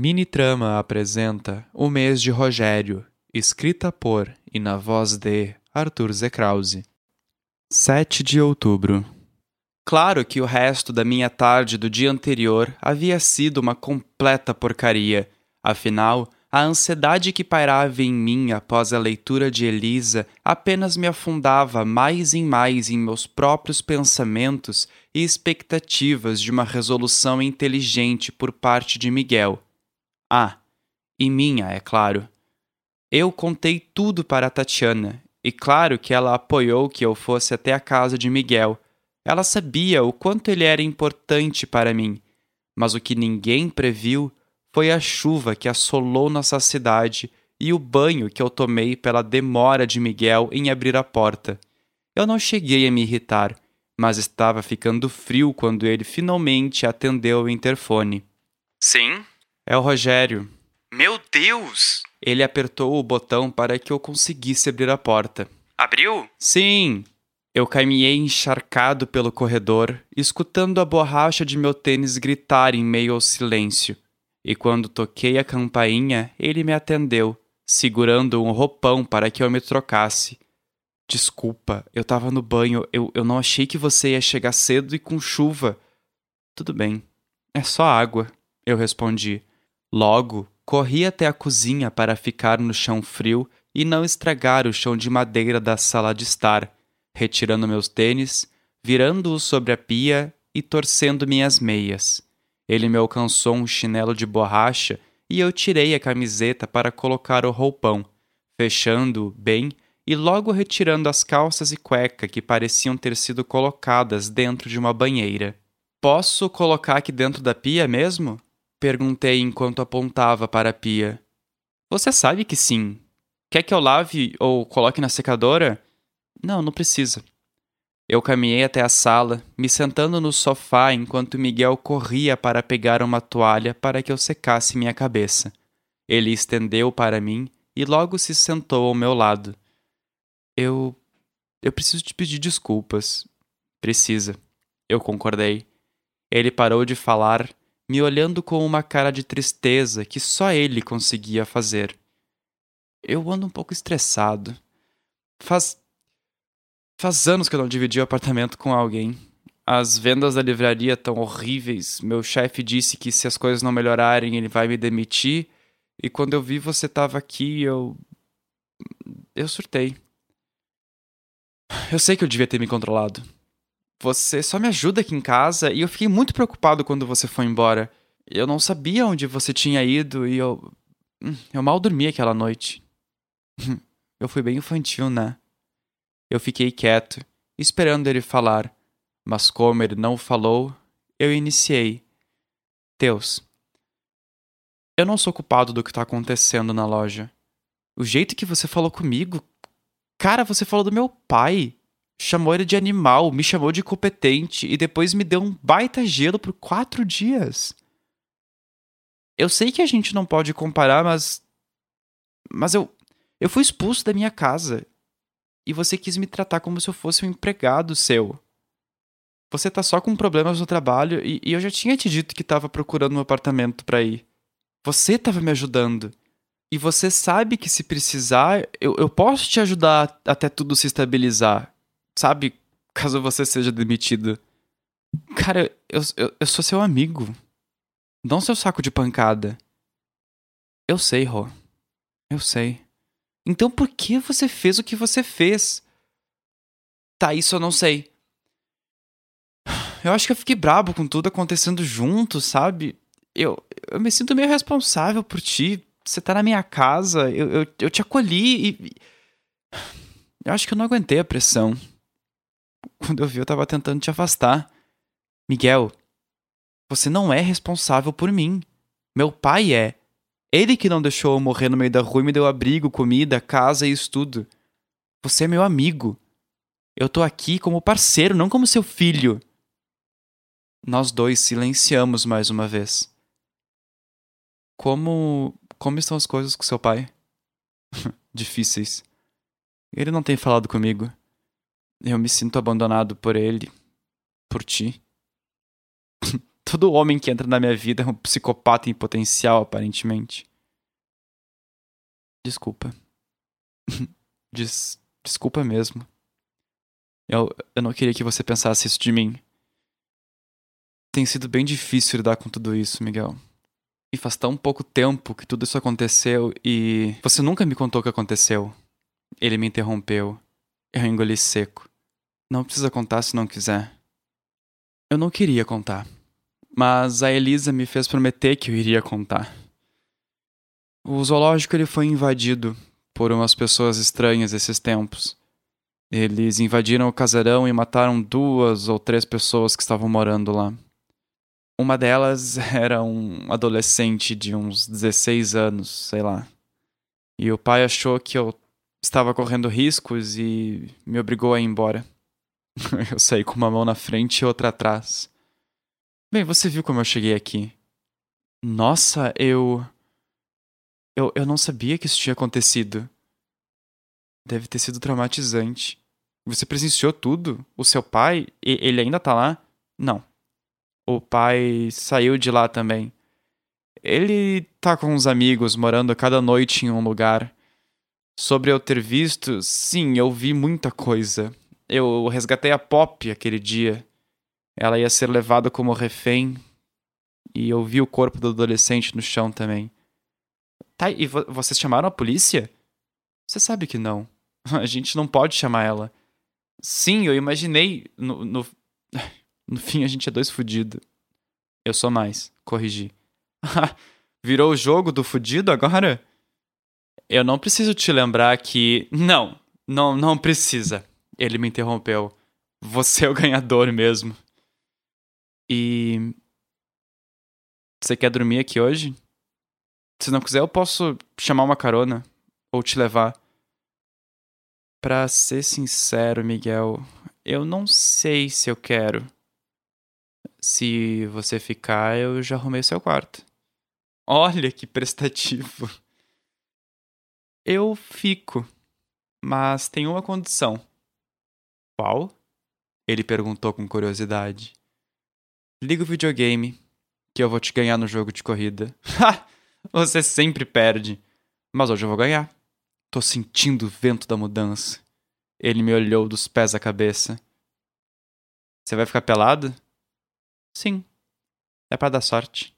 Mini Trama apresenta O Mês de Rogério, escrita por e na voz de Arthur Z. Krause. 7 de outubro. Claro que o resto da minha tarde do dia anterior havia sido uma completa porcaria. Afinal, a ansiedade que pairava em mim após a leitura de Elisa apenas me afundava mais e mais em meus próprios pensamentos e expectativas de uma resolução inteligente por parte de Miguel. Ah, e minha, é claro. Eu contei tudo para Tatiana, e claro que ela apoiou que eu fosse até a casa de Miguel. Ela sabia o quanto ele era importante para mim, mas o que ninguém previu foi a chuva que assolou nossa cidade e o banho que eu tomei pela demora de Miguel em abrir a porta. Eu não cheguei a me irritar, mas estava ficando frio quando ele finalmente atendeu o interfone. Sim? É o Rogério. Meu Deus! Ele apertou o botão para que eu conseguisse abrir a porta. Abriu? Sim! Eu caminhei encharcado pelo corredor, escutando a borracha de meu tênis gritar em meio ao silêncio. E quando toquei a campainha, ele me atendeu, segurando um roupão para que eu me trocasse. Desculpa, eu tava no banho, eu, eu não achei que você ia chegar cedo e com chuva. Tudo bem, é só água, eu respondi. Logo, corri até a cozinha para ficar no chão frio e não estragar o chão de madeira da sala de estar, retirando meus tênis, virando-os sobre a pia e torcendo minhas meias. Ele me alcançou um chinelo de borracha e eu tirei a camiseta para colocar o roupão, fechando-o bem e logo retirando as calças e cueca que pareciam ter sido colocadas dentro de uma banheira. Posso colocar aqui dentro da pia mesmo? Perguntei enquanto apontava para a pia. Você sabe que sim. Quer que eu lave ou coloque na secadora? Não, não precisa. Eu caminhei até a sala, me sentando no sofá enquanto Miguel corria para pegar uma toalha para que eu secasse minha cabeça. Ele estendeu para mim e logo se sentou ao meu lado. Eu. Eu preciso te pedir desculpas. Precisa. Eu concordei. Ele parou de falar, me olhando com uma cara de tristeza que só ele conseguia fazer. Eu ando um pouco estressado. Faz Faz anos que eu não dividi o apartamento com alguém. As vendas da livraria estão horríveis. Meu chefe disse que se as coisas não melhorarem, ele vai me demitir. E quando eu vi você tava aqui, eu. Eu surtei. Eu sei que eu devia ter me controlado. Você só me ajuda aqui em casa e eu fiquei muito preocupado quando você foi embora. Eu não sabia onde você tinha ido e eu. Eu mal dormi aquela noite. Eu fui bem infantil, né? Eu fiquei quieto, esperando ele falar, mas como ele não falou, eu iniciei. Deus, eu não sou culpado do que está acontecendo na loja. O jeito que você falou comigo. Cara, você falou do meu pai. Chamou ele de animal, me chamou de incompetente e depois me deu um baita gelo por quatro dias. Eu sei que a gente não pode comparar, mas. Mas eu. Eu fui expulso da minha casa e você quis me tratar como se eu fosse um empregado seu. Você tá só com problemas no trabalho e, e eu já tinha te dito que tava procurando um apartamento para ir. Você tava me ajudando. E você sabe que se precisar, eu, eu posso te ajudar até tudo se estabilizar. Sabe? Caso você seja demitido. Cara, eu, eu, eu sou seu amigo. Não seu saco de pancada. Eu sei, Rô. Eu sei. Então por que você fez o que você fez? Tá, isso eu não sei. Eu acho que eu fiquei brabo com tudo acontecendo junto, sabe? Eu, eu me sinto meio responsável por ti. Você tá na minha casa, eu, eu, eu te acolhi e. Eu acho que eu não aguentei a pressão. Quando eu vi, eu tava tentando te afastar. Miguel, você não é responsável por mim. Meu pai é. Ele que não deixou eu morrer no meio da rua e me deu abrigo, comida, casa e estudo. Você é meu amigo. Eu tô aqui como parceiro, não como seu filho. Nós dois silenciamos mais uma vez. Como. Como estão as coisas com seu pai? Difíceis. Ele não tem falado comigo. Eu me sinto abandonado por ele. Por ti. Todo homem que entra na minha vida é um psicopata em potencial, aparentemente. Desculpa. Des desculpa mesmo. Eu, eu não queria que você pensasse isso de mim. Tem sido bem difícil lidar com tudo isso, Miguel. E faz tão pouco tempo que tudo isso aconteceu e. Você nunca me contou o que aconteceu. Ele me interrompeu. Eu engoli seco. Não precisa contar se não quiser. Eu não queria contar. Mas a Elisa me fez prometer que eu iria contar. O zoológico ele foi invadido por umas pessoas estranhas esses tempos. Eles invadiram o casarão e mataram duas ou três pessoas que estavam morando lá. Uma delas era um adolescente de uns 16 anos, sei lá. E o pai achou que eu estava correndo riscos e me obrigou a ir embora. eu saí com uma mão na frente e outra atrás. Bem, você viu como eu cheguei aqui. Nossa, eu. Eu, eu não sabia que isso tinha acontecido. Deve ter sido traumatizante. Você presenciou tudo? O seu pai, ele ainda tá lá? Não o pai saiu de lá também. Ele tá com uns amigos morando cada noite em um lugar. Sobre eu ter visto, sim, eu vi muita coisa. Eu resgatei a Pop aquele dia. Ela ia ser levada como refém. E eu vi o corpo do adolescente no chão também. Tá, e vo vocês chamaram a polícia? Você sabe que não. A gente não pode chamar ela. Sim, eu imaginei no, no... No fim, a gente é dois fudidos. Eu sou mais. Corrigi. Virou o jogo do fudido agora? Eu não preciso te lembrar que. Não, não, não precisa. Ele me interrompeu. Você é o ganhador mesmo. E. Você quer dormir aqui hoje? Se não quiser, eu posso chamar uma carona ou te levar. Pra ser sincero, Miguel, eu não sei se eu quero. Se você ficar, eu já arrumei seu quarto. Olha que prestativo. Eu fico, mas tem uma condição. Qual? Ele perguntou com curiosidade. Liga o videogame, que eu vou te ganhar no jogo de corrida. Ha! Você sempre perde. Mas hoje eu vou ganhar. Tô sentindo o vento da mudança. Ele me olhou dos pés à cabeça. Você vai ficar pelado? Sim. É para dar sorte.